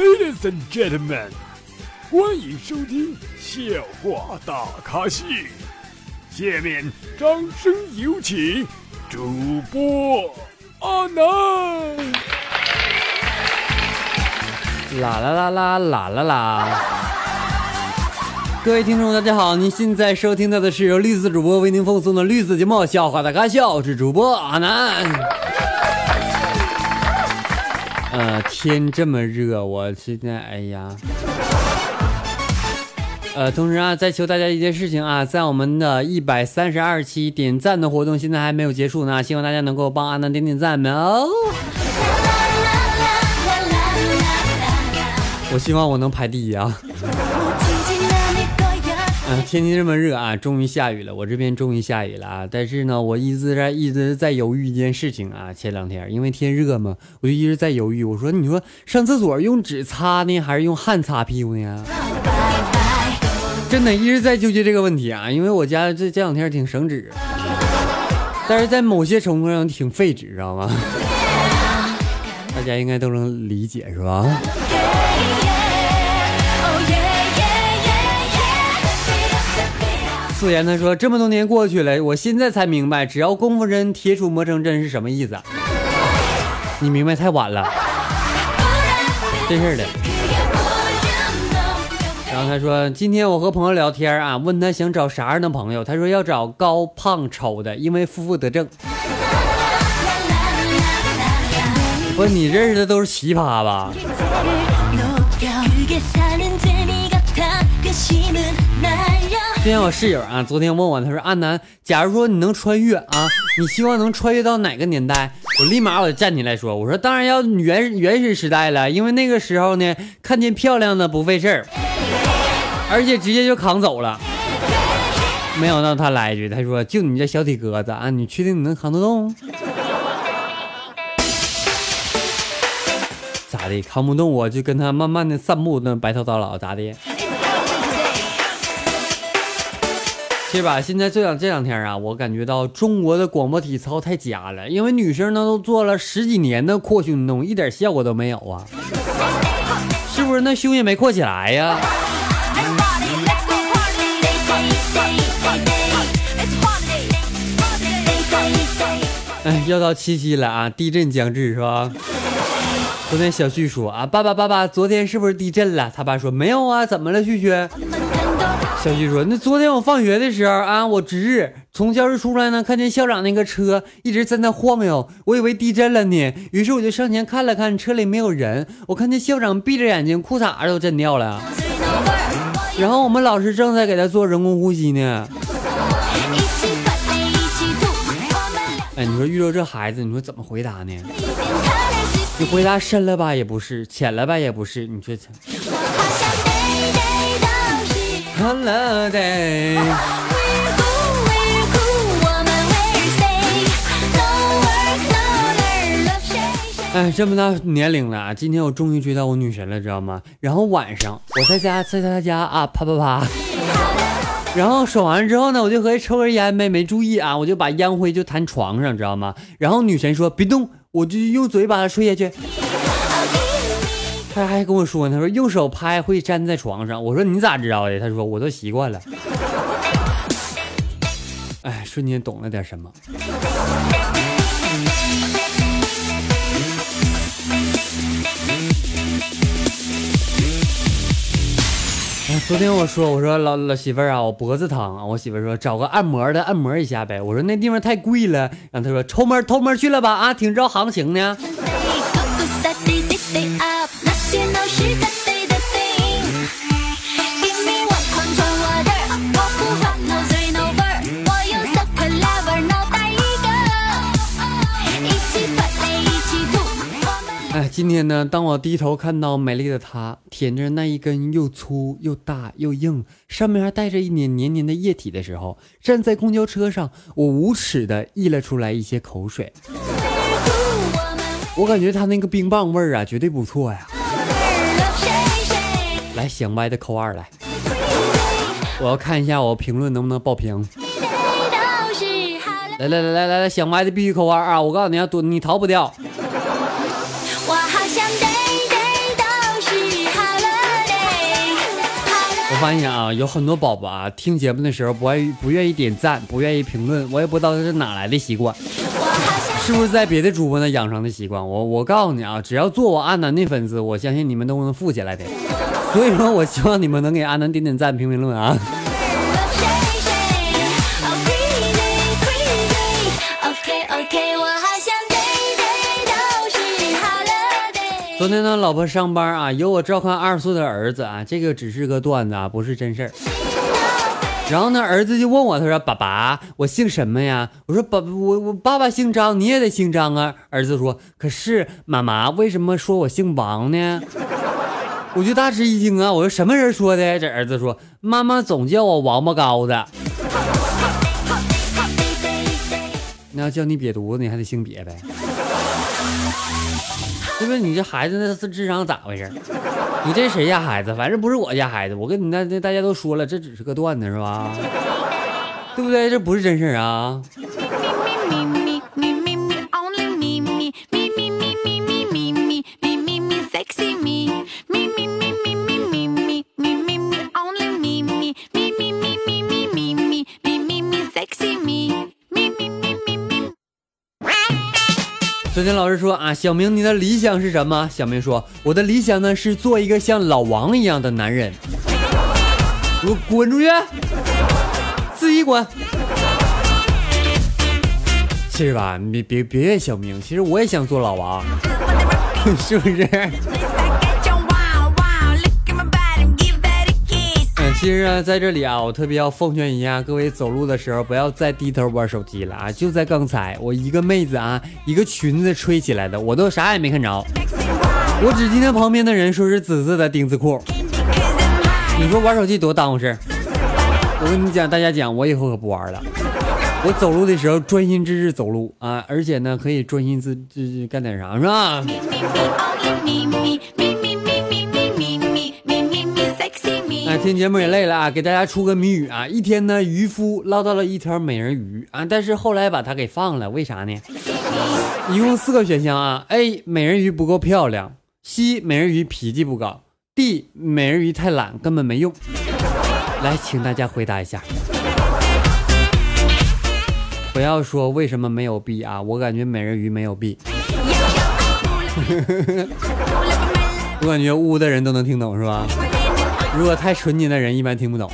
Ladies and gentlemen，欢迎收听笑话大咖秀。下面掌声有请主播阿南。啦啦啦啦啦啦啦！各位听众，大家好，您现在收听到的是由绿色主播为您奉送的绿色节目《笑话大咖秀》，我是主播阿南。呃，天这么热，我现在哎呀，呃，同时啊，再求大家一件事情啊，在我们的一百三十二期点赞的活动现在还没有结束呢，希望大家能够帮阿南点点赞们哦。我希望我能排第一啊。天气这么热啊，终于下雨了。我这边终于下雨了啊，但是呢，我一直在一直在犹豫一件事情啊。前两天因为天热嘛，我就一直在犹豫。我说，你说上厕所用纸擦呢，还是用汗擦屁股呢？真的一直在纠结这个问题啊。因为我家这这两天挺省纸，但是在某些程度上挺费纸，知道吗？大家应该都能理解，是吧？素颜他说：“这么多年过去了，我现在才明白，只要功夫真，铁杵磨成针是什么意思。你明白太晚了，真事的。”然后他说：“今天我和朋友聊天啊，问他想找啥样的朋友，他说要找高胖丑的，因为负负得正。不，你认识的都是奇葩吧？”今天我室友啊，昨天问我，他说：“阿南，假如说你能穿越啊，你希望能穿越到哪个年代？”我立马我就站起来说：“我说当然要原原始时代了，因为那个时候呢，看见漂亮的不费事儿，而且直接就扛走了。”没想到他来一句，他说：“就你这小体格子啊，你确定你能扛得动？咋的？扛不动我就跟他慢慢的散步，那白头到老咋的？”其实吧，现在这两这两天啊，我感觉到中国的广播体操太假了，因为女生呢都做了十几年的扩胸运动，一点效果都没有啊，是不是？那胸也没扩起来呀。哎，要到七夕了啊，地震将至是吧？昨天小旭说啊，爸爸爸爸，昨天是不是地震了？他爸说没有啊，怎么了，旭旭？小旭说：“那昨天我放学的时候啊，我值日从教室出来呢，看见校长那个车一直在那晃悠，我以为地震了呢。于是我就上前看了看，车里没有人。我看见校长闭着眼睛，裤衩都震掉了。然后我们老师正在给他做人工呼吸呢。哎，你说遇到这孩子，你说怎么回答呢？你回答深了吧也不是，浅了吧也不是，你说。”哎，这么大年龄了，今天我终于追到我女神了，知道吗？然后晚上我在家，在她家啊，啪啪啪，然后爽完之后呢，我就合计抽根烟呗，没注意啊，我就把烟灰就弹床上，知道吗？然后女神说别动，我就用嘴把它吹下去。他还跟我说呢，他说用手拍会粘在床上。我说你咋知道的？他说我都习惯了。哎，瞬间懂了点什么。昨天我说我说老老媳妇儿啊，我脖子疼啊。我媳妇儿说找个按摩的按摩一下呗。我说那地方太贵了。然后他说偷摸偷摸去了吧啊，挺知道行情呢。今天呢，当我低头看到美丽的她舔着那一根又粗又大又硬，上面还带着一点黏黏的液体的时候，站在公交车上，我无耻的溢了出来一些口水。我感觉他那个冰棒味儿啊，绝对不错呀。来，想歪的扣二来，我要看一下我评论能不能爆屏。来来来来来来，想歪的必须扣二啊！我告诉你要躲，你逃不掉。发现啊，有很多宝宝啊，听节目的时候不爱不愿意点赞，不愿意评论，我也不知道这是哪来的习惯，是不是在别的主播那养成的习惯？我我告诉你啊，只要做我阿南的粉丝，我相信你们都能富起来的。所以说我希望你们能给阿南点点赞、评评论啊。昨天呢，老婆上班啊，有我照看二十岁的儿子啊，这个只是个段子啊，不是真事儿。然后呢，儿子就问我，他说：“爸爸，我姓什么呀？”我说：“爸，我我爸爸姓张，你也得姓张啊。”儿子说：“可是妈妈为什么说我姓王呢？”我就大吃一惊啊！我说：“什么人说的？”这儿子说：“妈妈总叫我王八羔子。”那要叫你瘪犊子，你还得姓瘪呗。对不对？你这孩子那是智商咋回事？你这谁家孩子？反正不是我家孩子。我跟你那那大家都说了，这只是个段子，是吧？对不对？这不是真事啊。昨天老师说啊，小明，你的理想是什么？小明说，我的理想呢是做一个像老王一样的男人。给我滚出去，自己滚。其实吧，你别别别怨小明，其实我也想做老王，是不是？其实啊，在这里啊，我特别要奉劝一下各位，走路的时候不要再低头玩手机了啊！就在刚才，我一个妹子啊，一个裙子吹起来的，我都啥也没看着，我只听见旁边的人说是紫色的丁字裤。你说玩手机多耽误事我跟你讲，大家讲，我以后可不玩了。我走路的时候专心致志走路啊，而且呢，可以专心致致干点啥，是吧？听节目也累了啊，给大家出个谜语啊！一天呢，渔夫捞到了一条美人鱼啊，但是后来把它给放了，为啥呢？一共四个选项啊：A. 美人鱼不够漂亮；C. 美人鱼脾气不高；D. 美人鱼太懒，根本没用。来，请大家回答一下，不要说为什么没有 B 啊！我感觉美人鱼没有 B，我感觉污的人都能听懂是吧？如果太纯洁的人，一般听不懂。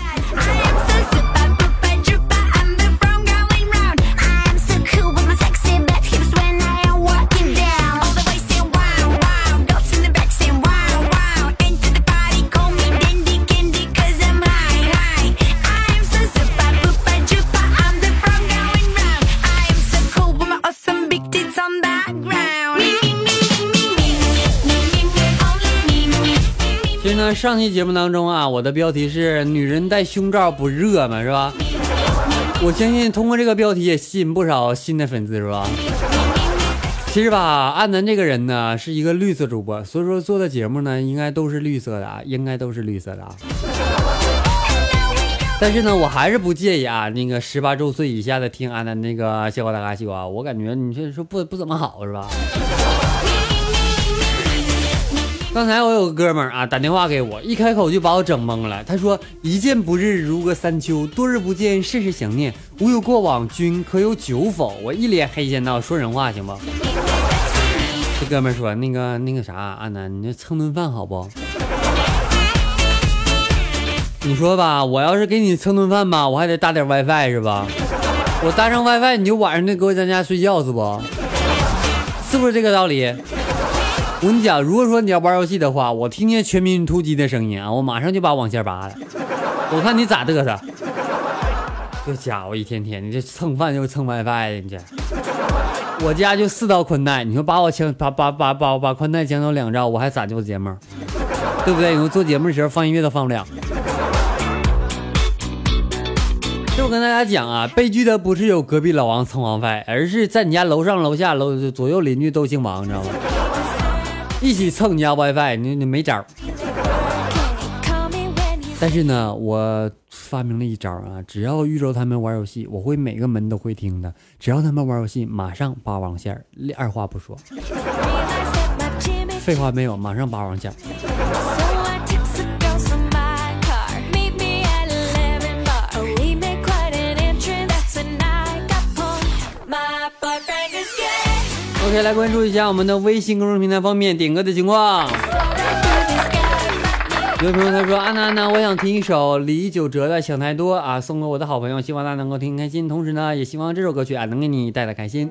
上期节目当中啊，我的标题是“女人戴胸罩不热吗？”是吧？我相信通过这个标题也吸引不少新的粉丝，是吧？其实吧，安南这个人呢是一个绿色主播，所以说做的节目呢应该都是绿色的，啊，应该都是绿色的。啊。但是呢，我还是不介意啊，那个十八周岁以下的听安南那个笑话大咖秀啊，我感觉你这说不不怎么好，是吧？刚才我有个哥们儿啊，打电话给我，一开口就把我整懵了。他说：“一见不日如隔三秋，多日不见甚是想念。吾有过往，君可有酒否？”我一脸黑线道：“说人话行不？”这哥们儿说：“那个那个啥，阿南，你就蹭顿饭好不？你说吧，我要是给你蹭顿饭吧，我还得搭点 WiFi 是吧？我搭上 WiFi，你就晚上就搁咱家睡觉是不？是不是这个道理？”我跟你讲，如果说你要玩游戏的话，我听见《全民突击》的声音啊，我马上就把网线拔了。我看你咋嘚瑟。这家伙一天天，你这蹭饭就是蹭 WiFi 的，你这。我家就四道宽带，你说把我抢，把把把把把宽带抢走两兆，我还咋做节目？对不对？你说做节目的时候放音乐都放不了。就我跟大家讲啊，悲剧的不是有隔壁老王蹭 WiFi，而是在你家楼上楼下楼左右邻居都姓王，你知道吗？一起蹭你家 WiFi，你你没招。但是呢，我发明了一招啊，只要遇着他们玩游戏，我会每个门都会听的。只要他们玩游戏，马上拔网线，二话不说。废话没有，马上拔网线。OK，来关注一下我们的微信公众平台方面点歌的情况。有朋友他说：“安娜安娜，我想听一首李玖哲的《想太多》啊，送给我的好朋友，希望他能够听开心。同时呢，也希望这首歌曲啊能给你带来开心。”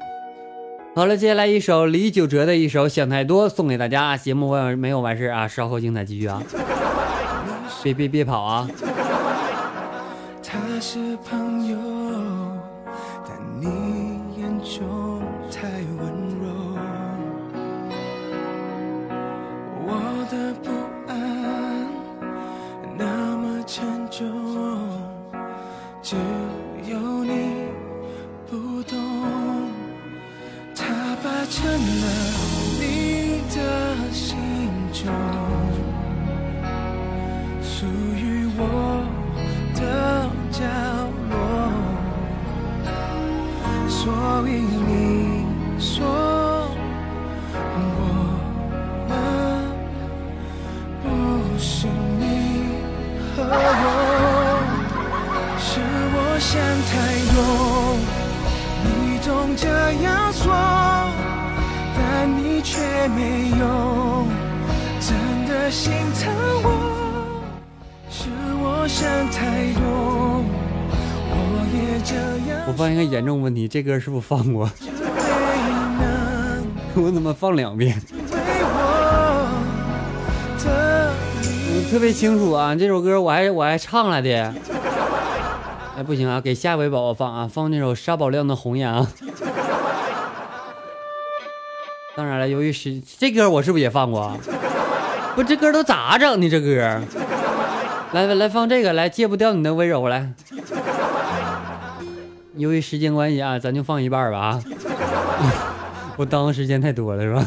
好了，接下来一首李玖哲的一首《想太多》送给大家。节目完没有完事啊，稍后精彩继续啊！别别别跑啊！他是朋友，只有你不懂。他霸占了你的心中，属于我的角落。所以我发现一个严重问题，这歌是不是放过？我怎么放两遍？你。特别清楚啊，这首歌我还我还唱了的。哎，不行啊，给下一位宝宝放啊，放那首沙宝亮的《红颜》啊。当然了，由于是这歌，我是不是也放过啊？不，这歌都咋整的？这歌，来来来，放这个，来戒不掉你的温柔，来。由于时间关系啊，咱就放一半吧啊。我耽误时间太多了是吧？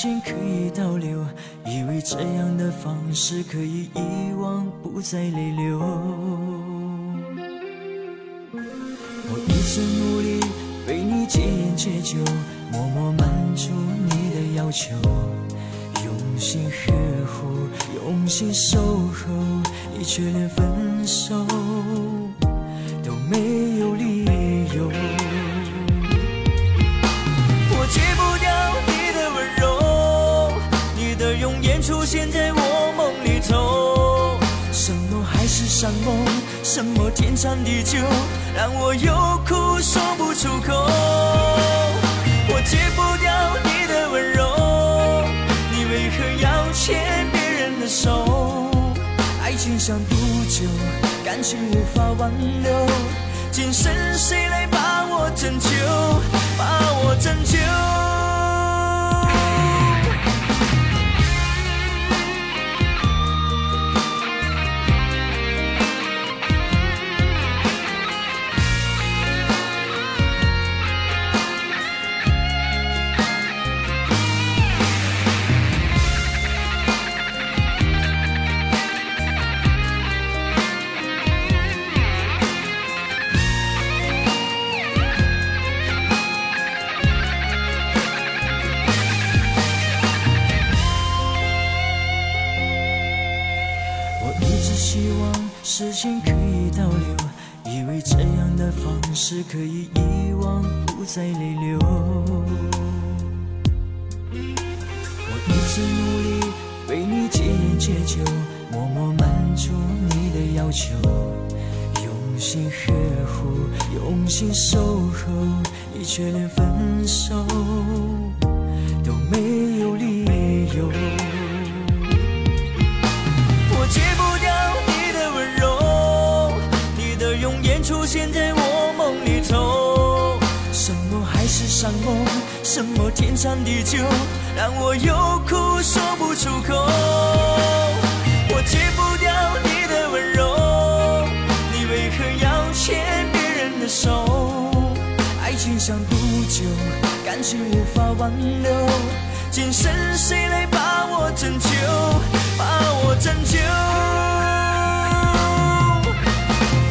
间可以倒流，以为这样的方式可以遗忘，不再泪流。我一直努力为你戒烟戒酒，默默满足你的要求，用心呵护，用心守候，你却连分手都没有理由。海誓山盟，什么天长地久，让我有苦说不出口。我戒不掉你的温柔，你为何要牵别人的手？爱情像毒酒，感情无法挽留。今生谁来把我拯救？把我拯救？守候，你却连分手都没有理由。我戒不掉你的温柔，你的容颜出现在我梦里头。什么海誓山盟，什么天长地久，让我有苦说不出口。情像不久，感情无法挽留。今生谁来把我拯救？把我拯救？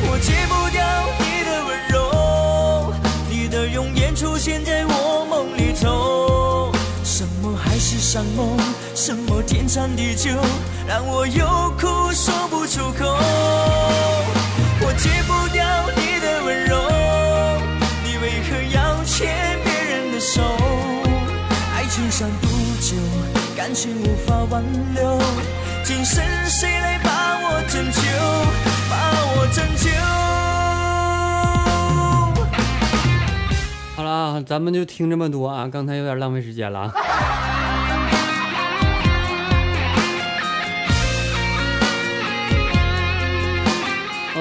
我戒不掉你的温柔，你的容颜出现在我梦里头。什么海誓山盟，什么天长地久，让我有。苦说不出口。情无法挽留，今生谁来把我拯救？把我拯救？好了啊，咱们就听这么多啊，刚才有点浪费时间了啊。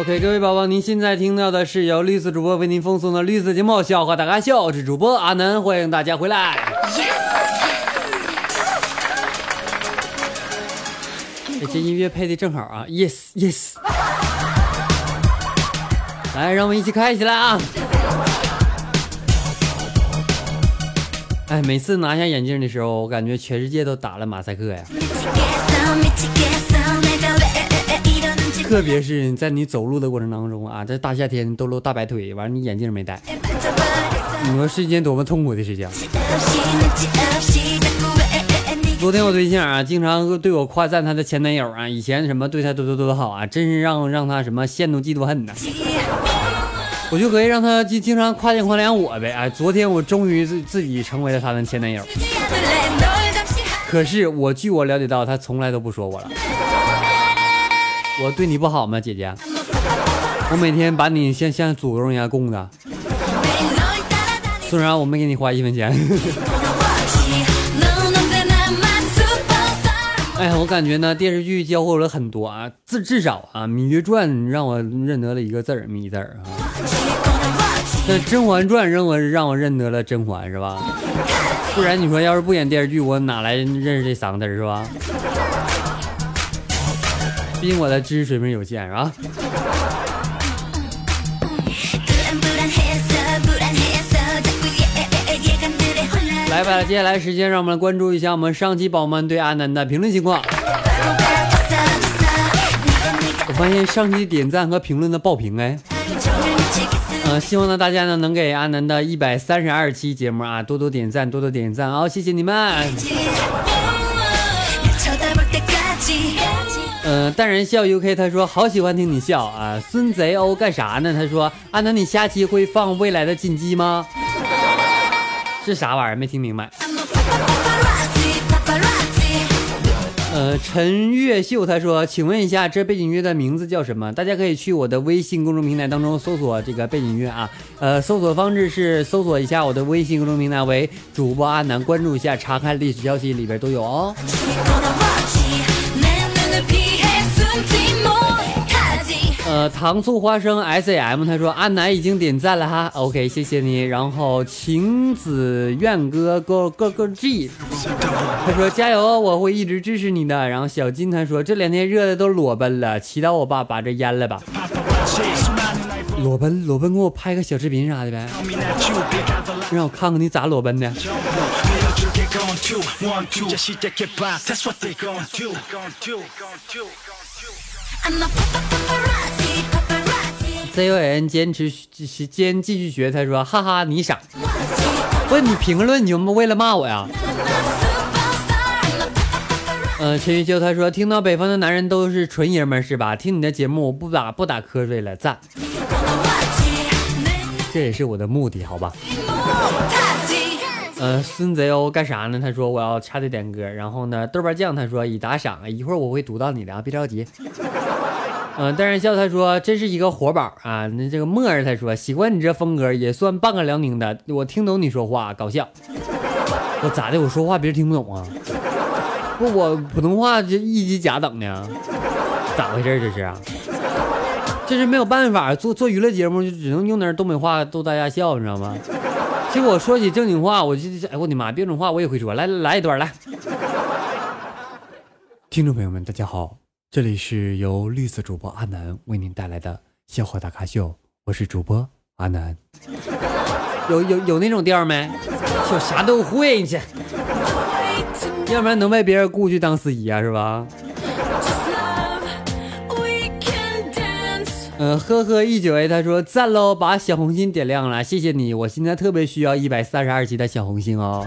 OK，各位宝宝，您现在听到的是由绿色主播为您奉送的绿色节目《笑话大咖秀》，我是主播阿南，欢迎大家回来。哎这音乐配的正好啊，yes yes。来，让我们一起开起来啊！哎，每次拿下眼镜的时候，我感觉全世界都打了马赛克呀。特别是在你走路的过程当中啊，在大夏天都露大白腿，完了你眼镜没戴，你说是一件多么痛苦的事情。昨天我对象啊，经常对我夸赞她的前男友啊，以前什么对她多多多好啊，真是让让她什么羡慕嫉妒恨呐。我就可以让她经经常夸奖夸奖我呗。哎，昨天我终于自自己成为了她的前男友，可是我据我了解到，他从来都不说我了。我对你不好吗，姐姐？我每天把你像像祖宗一样供着，虽然我没给你花一分钱。哎呀，我感觉呢，电视剧教会我了很多啊，至至少啊，《芈月传》让我认得了一个字儿“芈”字儿啊。那《甄嬛传》让我让我认得了甄嬛是吧？不然你说要是不演电视剧，我哪来认识这三个字是吧？毕竟我的知识水平有限是吧？来吧，接下来时间让我们来关注一下我们上期宝宝们对阿南的评论情况。我发现上期点赞和评论的爆屏哎，呃，希望呢大家呢能给阿南的一百三十二期节目啊多多点赞，多多点赞啊、谢谢你们。呃，淡然笑 UK 他说好喜欢听你笑啊，孙贼欧干啥呢？他说阿南你下期会放未来的进击吗？是啥玩意儿？没听明白。呃，陈月秀他说，请问一下，这背景音乐的名字叫什么？大家可以去我的微信公众平台当中搜索这个背景音乐啊。呃，搜索方式是搜索一下我的微信公众平台为主播阿南，关注一下，查看历史消息，里边都有哦。呃，糖醋花生 S A M 他说阿南已经点赞了哈，OK 谢谢你。然后晴子愿哥 Go Go Go G，他说加油，我会一直支持你的。然后小金他说这两天热的都裸奔了，祈祷我爸把这淹了吧。裸奔裸奔，给我拍个小视频啥的呗，让我看看你咋裸奔的。Z O N 坚持坚继续学，他说哈哈你傻，问你评论你们为了骂我呀？嗯，陈玉秋他说听到北方的男人都是纯爷们儿是吧？听你的节目我不打不打瞌睡了，赞。这也是我的目的，好吧？呃，孙贼欧干啥呢？他说我要插队点歌，然后呢，豆瓣酱他说已打赏，一会儿我会读到你的啊，别着急。嗯、但是笑他说真是一个活宝啊。那这个沫儿他说喜欢你这风格，也算半个辽宁的，我听懂你说话，搞笑。我咋的？我说话别人听不懂啊？不，我普通话这一级甲等呢，咋回事？这是？这是没有办法，做做娱乐节目就只能用点东北话逗大家笑，你知道吗？其实我说起正经话，我就哎我的妈，标准话我也会说。来来一段来，听众朋友们，大家好，这里是由绿色主播阿南为您带来的笑话大咖秀，我是主播阿南。有有有那种调没？就啥都会去，要不然能被别人雇去当司仪啊，是吧？嗯，呵呵，一九 A 他说赞喽，把小红心点亮了，谢谢你，我现在特别需要一百三十二级的小红心哦。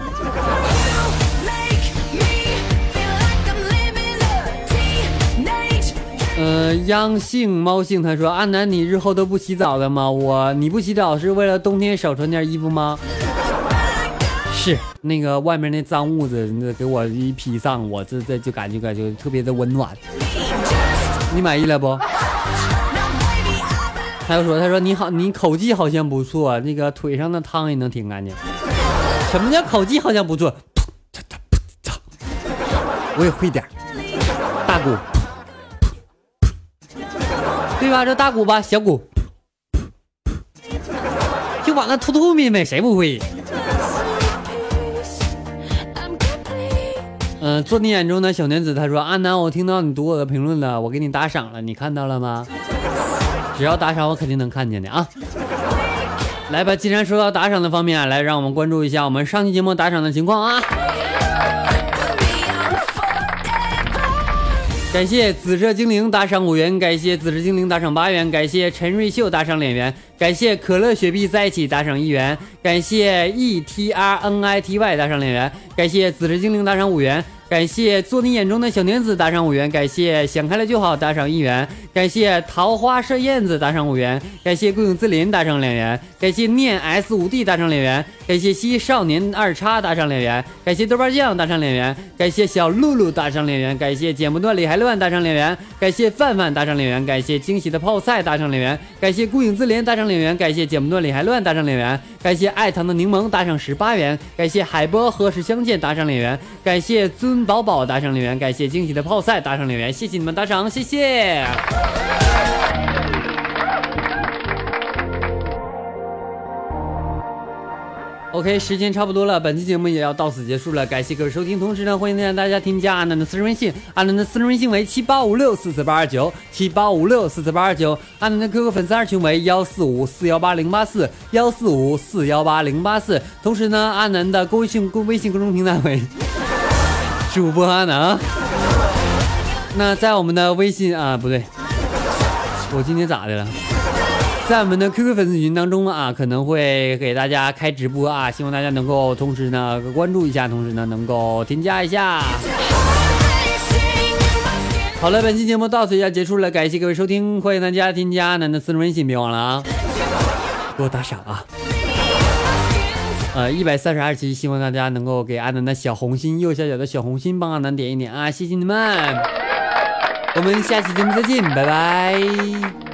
呃，央性猫性他说：“阿南，你日后都不洗澡了吗？我你不洗澡是为了冬天少穿件衣服吗？”是那个外面那脏物子，那给我一披上，我这这就感觉感觉特别的温暖。你满意了不？他又说：“他说你好，你口技好像不错，那个腿上的汤也能挺干净。什么叫口技好像不错？我也会点大鼓，对吧？这大鼓吧，小鼓，就往那突突咪咪，谁不会？嗯、做你眼中的小娘子，他说：阿南，我听到你读我的评论了，我给你打赏了，你看到了吗？只要打赏，我肯定能看见的啊。来吧，既然说到打赏的方面啊，来让我们关注一下我们上期节目打赏的情况啊。感谢紫色精灵打赏五元，感谢紫色精灵打赏八元，感谢陈瑞秀打赏两元，感谢可乐雪碧在一起打赏一元，感谢 E T R N I T Y 打赏两元，感谢紫色精灵打赏五元，感谢做你眼中的小娘子打赏五元，感谢想开了就好打赏一元，感谢桃花射燕子打赏五元，感谢顾影自怜打赏两元，感谢念 S 五 D 打赏两元，感谢西少年二叉打赏两元，感谢豆瓣酱打赏两元，感谢小露露打赏两元，感谢剪不断理还乱打赏两元，感谢范范打赏两元，感谢惊喜的泡菜打赏两元，感谢顾影自怜打赏两元，感谢剪不断理还乱打赏两元，感谢爱糖的柠檬打赏十八元，感谢海波何时相见打赏两元，感谢尊宝宝打赏两元，感谢惊喜的泡菜打赏两元，谢谢你们打赏，谢谢。OK，时间差不多了，本期节目也要到此结束了，感谢各位收听。同时呢，欢迎大家添加阿南的私人微信，阿南的私人微信为七八五六四四八二九七八五六四四八二九，阿南的 QQ 粉丝二群为幺四五四幺八零八四幺四五四幺八零八四。同时呢，阿南的公信公微信公众平台为 主播阿南。那在我们的微信啊，不对，我今天咋的了？在我们的 QQ 粉丝群当中啊，可能会给大家开直播啊，希望大家能够同时呢关注一下，同时呢能够添加一下。好了，本期节目到此就要结束了，感谢各位收听，欢迎大家添加阿南的私人微信，别忘了啊，给我打赏啊。呃，一百三十二期，希望大家能够给阿南的小红心右下角的小红心帮阿南点一点啊，谢谢你们。我们下期节目再见，拜拜。